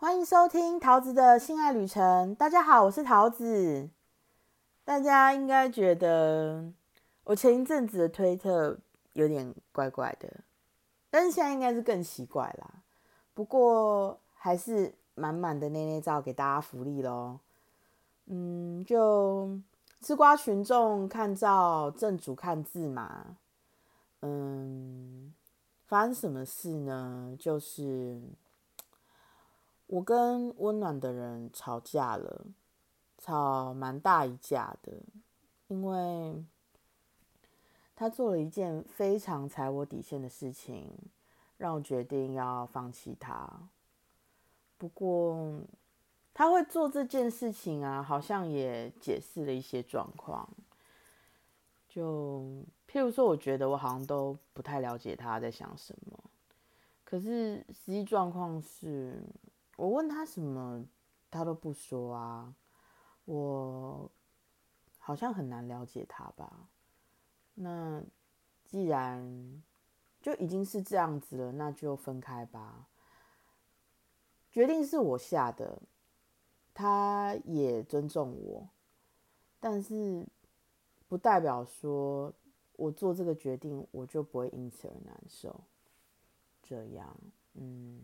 欢迎收听桃子的性爱旅程。大家好，我是桃子。大家应该觉得我前一阵子的推特有点怪怪的，但是现在应该是更奇怪啦。不过还是满满的内内照给大家福利喽。嗯，就吃瓜群众看照，正主看字嘛。嗯，发生什么事呢？就是我跟温暖的人吵架了，吵蛮大一架的，因为他做了一件非常踩我底线的事情，让我决定要放弃他。不过他会做这件事情啊，好像也解释了一些状况，就。譬如说，我觉得我好像都不太了解他在想什么，可是实际状况是，我问他什么，他都不说啊。我好像很难了解他吧？那既然就已经是这样子了，那就分开吧。决定是我下的，他也尊重我，但是不代表说。我做这个决定，我就不会因此而难受。这样，嗯，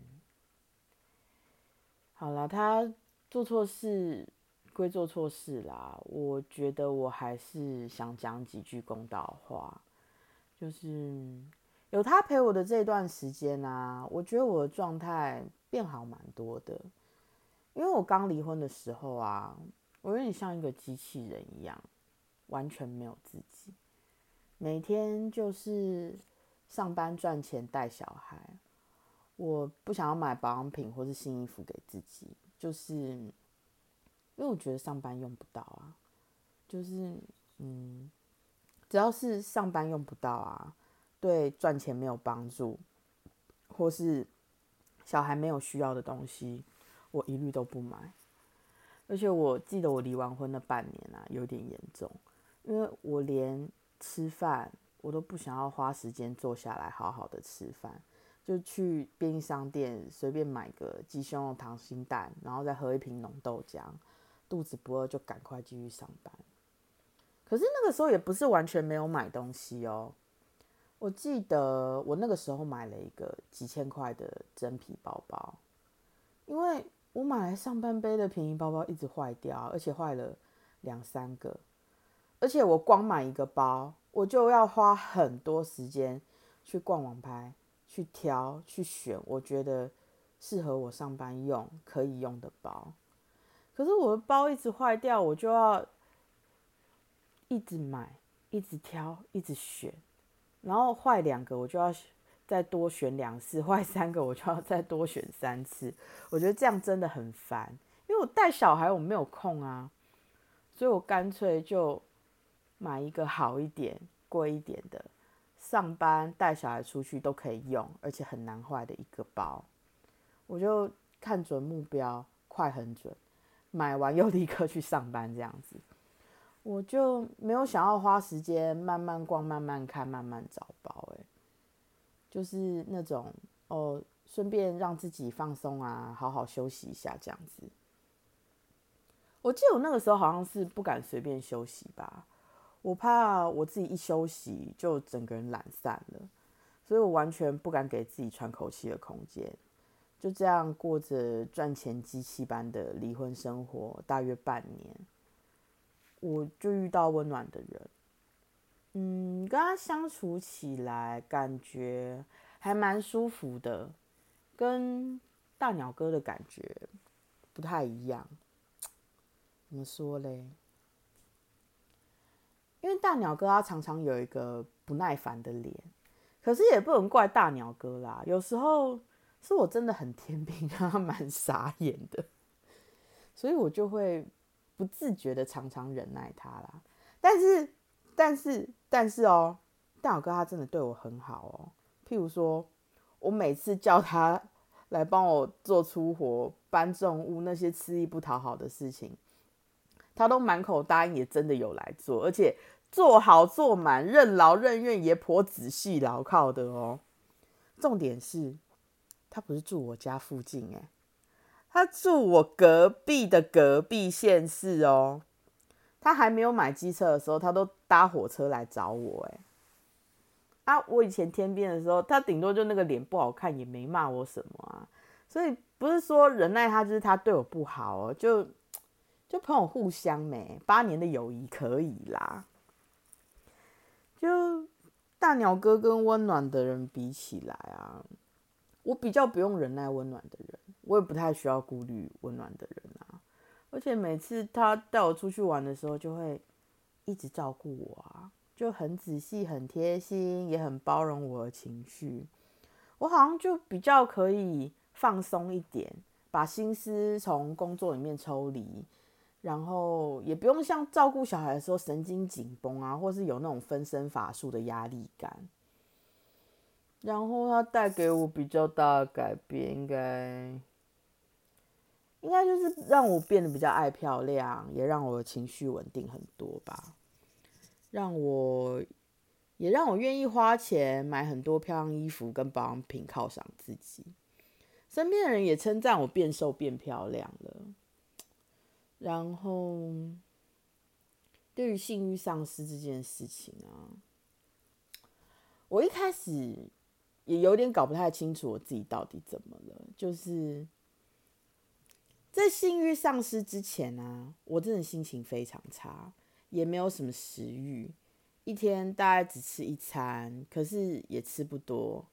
好了，他做错事归做错事啦。我觉得我还是想讲几句公道话，就是有他陪我的这段时间啊，我觉得我的状态变好蛮多的。因为我刚离婚的时候啊，我有点像一个机器人一样，完全没有自己。每天就是上班赚钱带小孩，我不想要买保养品或是新衣服给自己，就是因为我觉得上班用不到啊，就是嗯，只要是上班用不到啊，对赚钱没有帮助，或是小孩没有需要的东西，我一律都不买。而且我记得我离完婚的半年啊，有点严重，因为我连。吃饭我都不想要花时间坐下来好好的吃饭，就去便利商店随便买个鸡胸肉、溏心蛋，然后再喝一瓶浓豆浆，肚子不饿就赶快继续上班。可是那个时候也不是完全没有买东西哦，我记得我那个时候买了一个几千块的真皮包包，因为我买来上班背的便宜包包一直坏掉，而且坏了两三个。而且我光买一个包，我就要花很多时间去逛网拍，去挑、去选，我觉得适合我上班用、可以用的包。可是我的包一直坏掉，我就要一直买、一直挑、一直选，然后坏两个我就要再多选两次，坏三个我就要再多选三次。我觉得这样真的很烦，因为我带小孩我没有空啊，所以我干脆就。买一个好一点、贵一点的，上班带小孩出去都可以用，而且很难坏的一个包。我就看准目标，快很准，买完又立刻去上班这样子。我就没有想要花时间慢慢逛、慢慢看、慢慢找包，诶，就是那种哦，顺便让自己放松啊，好好休息一下这样子。我记得我那个时候好像是不敢随便休息吧。我怕我自己一休息就整个人懒散了，所以我完全不敢给自己喘口气的空间，就这样过着赚钱机器般的离婚生活，大约半年，我就遇到温暖的人，嗯，跟他相处起来感觉还蛮舒服的，跟大鸟哥的感觉不太一样，怎么说嘞？因为大鸟哥他常常有一个不耐烦的脸，可是也不能怪大鸟哥啦。有时候是我真的很天兵，他蛮傻眼的，所以我就会不自觉的常常忍耐他啦。但是，但是，但是哦，大鸟哥他真的对我很好哦。譬如说，我每次叫他来帮我做粗活、搬重物那些吃力不讨好的事情，他都满口答应，也真的有来做，而且。做好做满，任劳任怨，也颇仔细牢靠的哦。重点是，他不是住我家附近，诶，他住我隔壁的隔壁县市哦。他还没有买机车的时候，他都搭火车来找我。哎，啊，我以前天边的时候，他顶多就那个脸不好看，也没骂我什么啊。所以不是说忍耐他就是他对我不好哦，就就朋友互相没八年的友谊可以啦。就大鸟哥跟温暖的人比起来啊，我比较不用忍耐温暖的人，我也不太需要顾虑温暖的人啊。而且每次他带我出去玩的时候，就会一直照顾我啊，就很仔细、很贴心，也很包容我的情绪。我好像就比较可以放松一点，把心思从工作里面抽离，然后也不用像照顾小孩的时候神经紧绷啊，或是有那种分身乏术的压力感。然后他带给我比较大的改变，应该。应该就是让我变得比较爱漂亮，也让我的情绪稳定很多吧。让我也让我愿意花钱买很多漂亮衣服跟保养品犒赏自己。身边的人也称赞我变瘦变漂亮了。然后对于性欲丧失这件事情啊，我一开始也有点搞不太清楚我自己到底怎么了，就是。在性欲丧失之前啊，我真的心情非常差，也没有什么食欲，一天大概只吃一餐，可是也吃不多。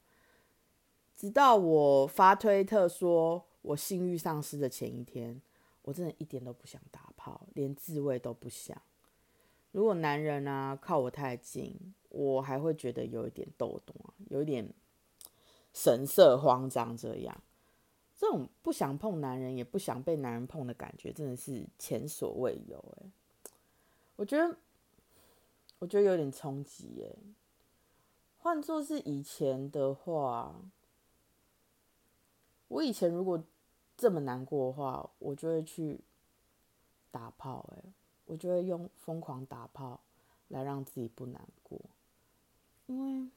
直到我发推特说我性欲丧失的前一天，我真的一点都不想打炮，连自慰都不想。如果男人啊靠我太近，我还会觉得有一点抖动啊，有一点神色慌张这样。这种不想碰男人，也不想被男人碰的感觉，真的是前所未有哎！我觉得，我觉得有点冲击哎。换做是以前的话，我以前如果这么难过的话，我就会去打炮哎，我就会用疯狂打炮来让自己不难过，因为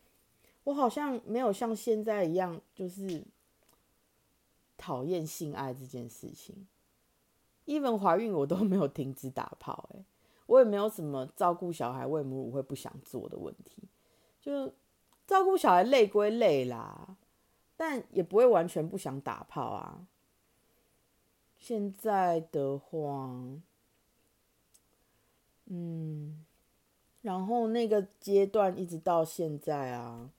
我好像没有像现在一样，就是。讨厌性爱这件事情，even 怀孕我都没有停止打炮，哎，我也没有什么照顾小孩喂母乳会不想做的问题，就照顾小孩累归累啦，但也不会完全不想打炮啊。现在的话，嗯，然后那个阶段一直到现在啊。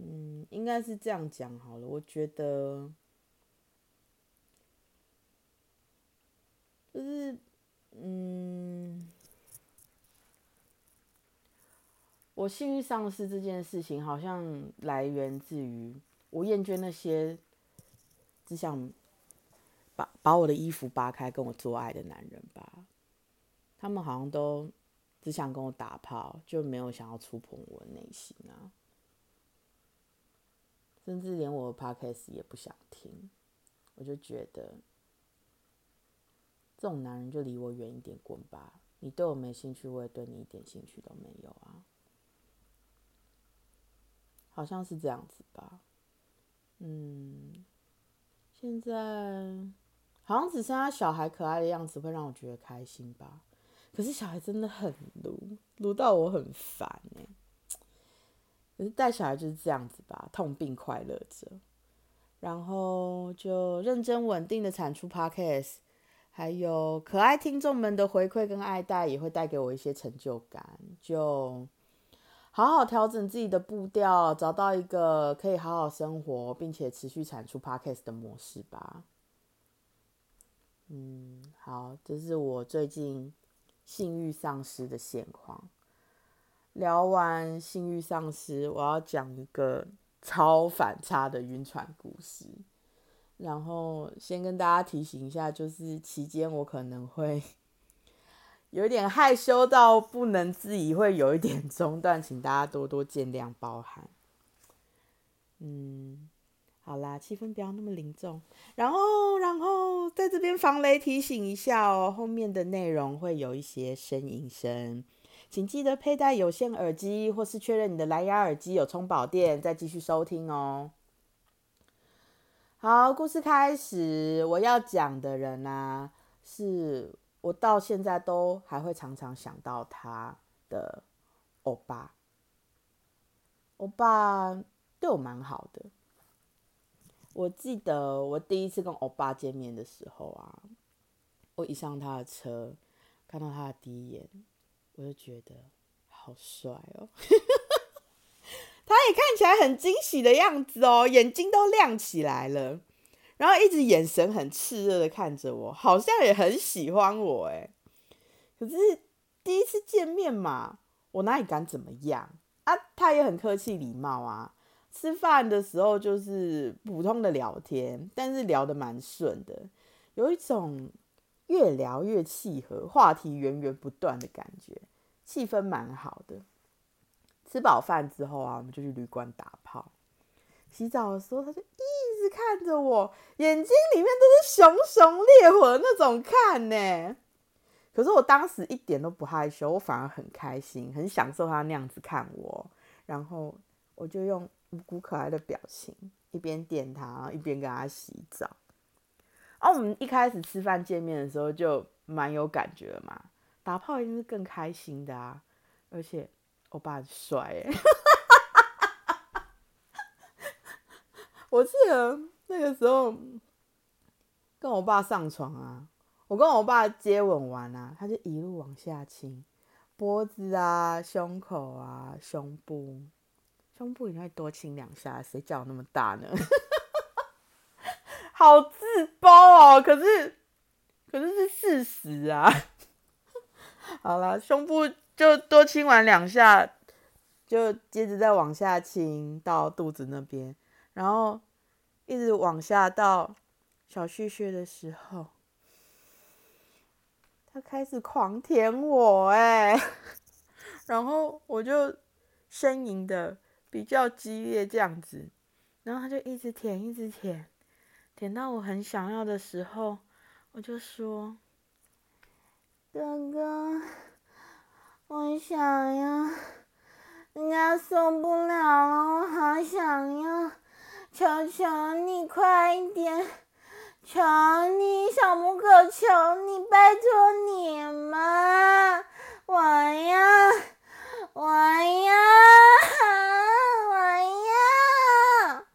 嗯，应该是这样讲好了。我觉得，就是，嗯，我性欲丧失这件事情，好像来源自于我厌倦那些只想把把我的衣服扒开跟我做爱的男人吧。他们好像都只想跟我打炮，就没有想要触碰我的内心啊。甚至连我的 podcast 也不想听，我就觉得这种男人就离我远一点，滚吧！你对我没兴趣，我也对你一点兴趣都没有啊，好像是这样子吧。嗯，现在好像只剩下小孩可爱的样子会让我觉得开心吧。可是小孩真的很撸，撸到我很烦哎。可是带小孩就是这样子吧，痛并快乐着，然后就认真稳定的产出 podcast，还有可爱听众们的回馈跟爱戴，也会带给我一些成就感。就好好调整自己的步调，找到一个可以好好生活并且持续产出 podcast 的模式吧。嗯，好，这是我最近性欲丧失的现况。聊完性欲丧失，我要讲一个超反差的晕船故事。然后先跟大家提醒一下，就是期间我可能会有点害羞到不能自已，会有一点中断，请大家多多见谅包涵。嗯，好啦，气氛不要那么凝重。然后，然后在这边防雷提醒一下哦，后面的内容会有一些呻吟声。请记得佩戴有线耳机，或是确认你的蓝牙耳机有充饱电，再继续收听哦。好，故事开始。我要讲的人啊，是我到现在都还会常常想到他的欧巴。欧巴对我蛮好的。我记得我第一次跟欧巴见面的时候啊，我一上他的车，看到他的第一眼，我就觉得好帅哦。他也看起来很惊喜的样子哦，眼睛都亮起来了，然后一直眼神很炽热的看着我，好像也很喜欢我哎。可是第一次见面嘛，我哪里敢怎么样啊？他也很客气礼貌啊，吃饭的时候就是普通的聊天，但是聊得蛮顺的，有一种越聊越契合，话题源源不断的感觉，气氛蛮好的。吃饱饭之后啊，我们就去旅馆打炮。洗澡的时候，他就一直看着我，眼睛里面都是熊熊烈火那种看呢。可是我当时一点都不害羞，我反而很开心，很享受他那样子看我。然后我就用无辜可爱的表情，一边电他，一边跟他洗澡。啊，我们一开始吃饭见面的时候就蛮有感觉嘛，打炮一定是更开心的啊，而且。欧巴很帅哎，我记得那个时候跟我爸上床啊，我跟我爸接吻完啊，他就一路往下亲脖子啊、胸口啊、胸部，胸部应该多亲两下，谁叫我那么大呢？好自包哦，可是可是是事实啊。好了，胸部。就多亲完两下，就接着再往下亲到肚子那边，然后一直往下到小旭旭的时候，他开始狂舔我哎，然后我就呻吟的比较激烈这样子，然后他就一直舔一直舔，舔到我很想要的时候，我就说，哥哥。我想要，人家受不了了，我好想要，求求你快一点，求你小母狗，求你，拜托你嘛，我要，我要，我要，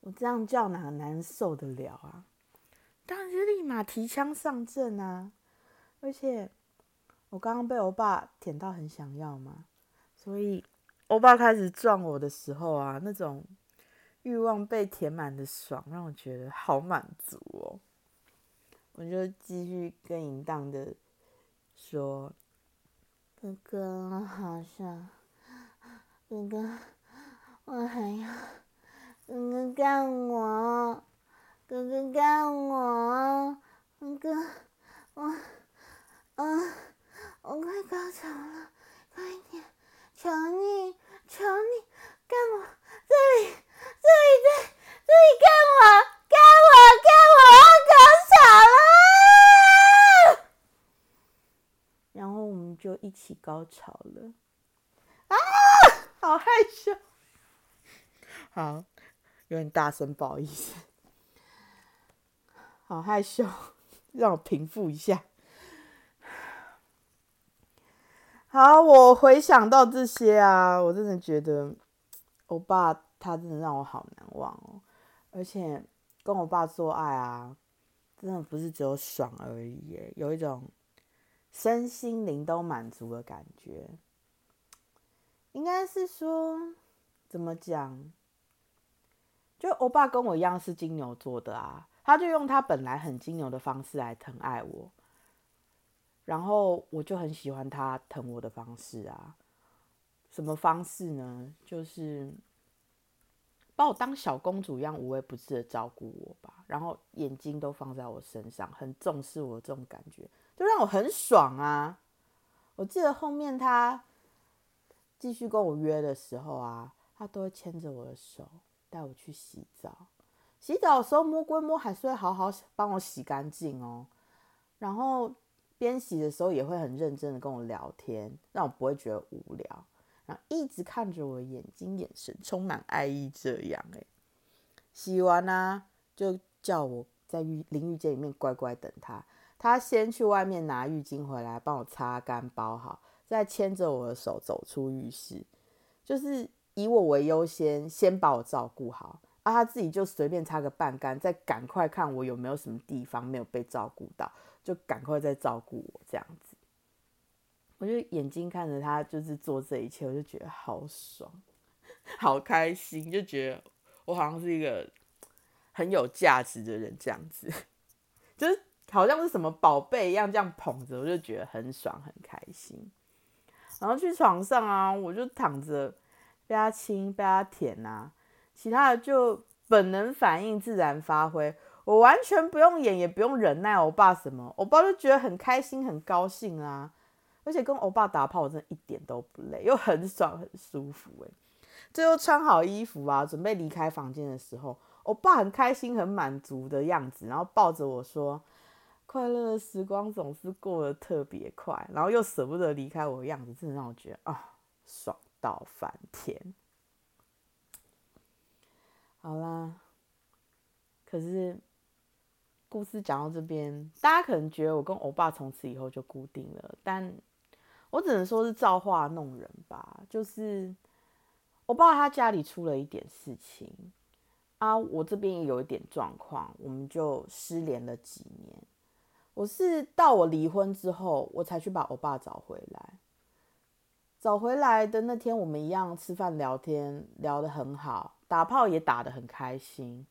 我这样叫哪个男人受得了啊？当然是立马提枪上阵啊，而且。我刚刚被欧巴舔到很想要嘛，所以欧巴开始撞我的时候啊，那种欲望被填满的爽，让我觉得好满足哦。我就继续跟淫荡的说：“哥哥，我好想哥哥，我还要哥哥干我，哥哥干我，哥哥，我，啊。”我快高潮了，快点！求你，求你，干我！这里，这里，在这里干我，干我，干我！高潮了！然后我们就一起高潮了。啊，好害羞。好，有点大声，不好意思。好害羞，让我平复一下。好，我回想到这些啊，我真的觉得欧巴他真的让我好难忘哦。而且跟我爸做爱啊，真的不是只有爽而已，有一种身心灵都满足的感觉。应该是说怎么讲？就我爸跟我一样是金牛座的啊，他就用他本来很金牛的方式来疼爱我。然后我就很喜欢他疼我的方式啊，什么方式呢？就是把我当小公主一样无微不至的照顾我吧，然后眼睛都放在我身上，很重视我这种感觉，就让我很爽啊！我记得后面他继续跟我约的时候啊，他都会牵着我的手带我去洗澡，洗澡的时候摸归摸，还是会好好帮我洗干净哦，然后。边洗的时候也会很认真的跟我聊天，让我不会觉得无聊，然后一直看着我的眼睛，眼神充满爱意，这样哎，洗完啊，就叫我在浴淋浴间里面乖乖等他。他先去外面拿浴巾回来，帮我擦干包好，再牵着我的手走出浴室，就是以我为优先，先把我照顾好。啊，他自己就随便擦个半干，再赶快看我有没有什么地方没有被照顾到，就赶快再照顾我这样子。我就眼睛看着他，就是做这一切，我就觉得好爽，好开心，就觉得我好像是一个很有价值的人这样子，就是好像是什么宝贝一样这样捧着，我就觉得很爽很开心。然后去床上啊，我就躺着被他亲被他舔啊。其他的就本能反应自然发挥，我完全不用演，也不用忍耐。我爸什么，我爸就觉得很开心、很高兴啊！而且跟欧巴打炮，我真的一点都不累，又很爽、很舒服。哎，最后穿好衣服啊，准备离开房间的时候，欧巴很开心、很满足的样子，然后抱着我说：“快乐的时光总是过得特别快。”然后又舍不得离开我的样子，真的让我觉得啊，爽到翻天。好啦，可是故事讲到这边，大家可能觉得我跟欧巴从此以后就固定了，但我只能说是造化弄人吧。就是我爸他家里出了一点事情啊，我这边也有一点状况，我们就失联了几年。我是到我离婚之后，我才去把欧爸找回来。找回来的那天，我们一样吃饭聊天，聊得很好。打炮也打得很开心，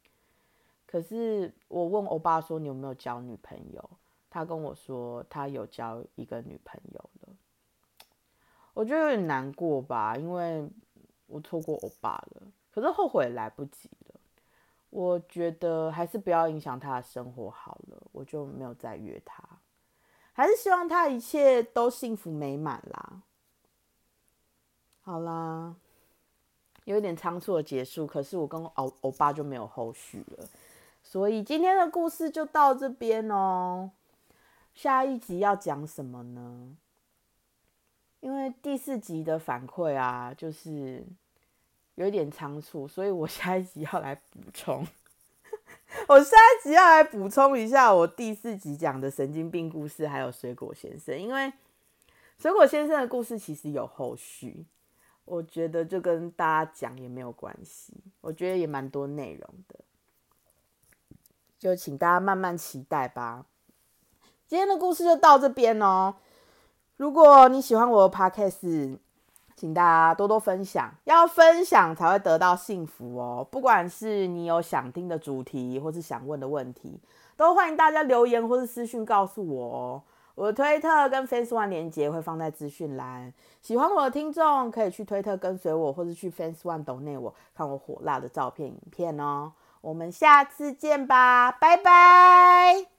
可是我问欧巴说你有没有交女朋友？他跟我说他有交一个女朋友了，我觉得有点难过吧，因为我错过欧巴了，可是后悔来不及了。我觉得还是不要影响他的生活好了，我就没有再约他，还是希望他一切都幸福美满啦。好啦。有点仓促的结束，可是我跟欧欧巴就没有后续了，所以今天的故事就到这边哦。下一集要讲什么呢？因为第四集的反馈啊，就是有一点仓促，所以我下一集要来补充。我下一集要来补充一下我第四集讲的神经病故事，还有水果先生，因为水果先生的故事其实有后续。我觉得就跟大家讲也没有关系，我觉得也蛮多内容的，就请大家慢慢期待吧。今天的故事就到这边哦。如果你喜欢我的 podcast，请大家多多分享，要分享才会得到幸福哦。不管是你有想听的主题，或是想问的问题，都欢迎大家留言或是私讯告诉我哦。我的推特跟 Fans One 连接会放在资讯栏，喜欢我的听众可以去推特跟随我，或者去 Fans One 抖内我看我火辣的照片影片哦。我们下次见吧，拜拜。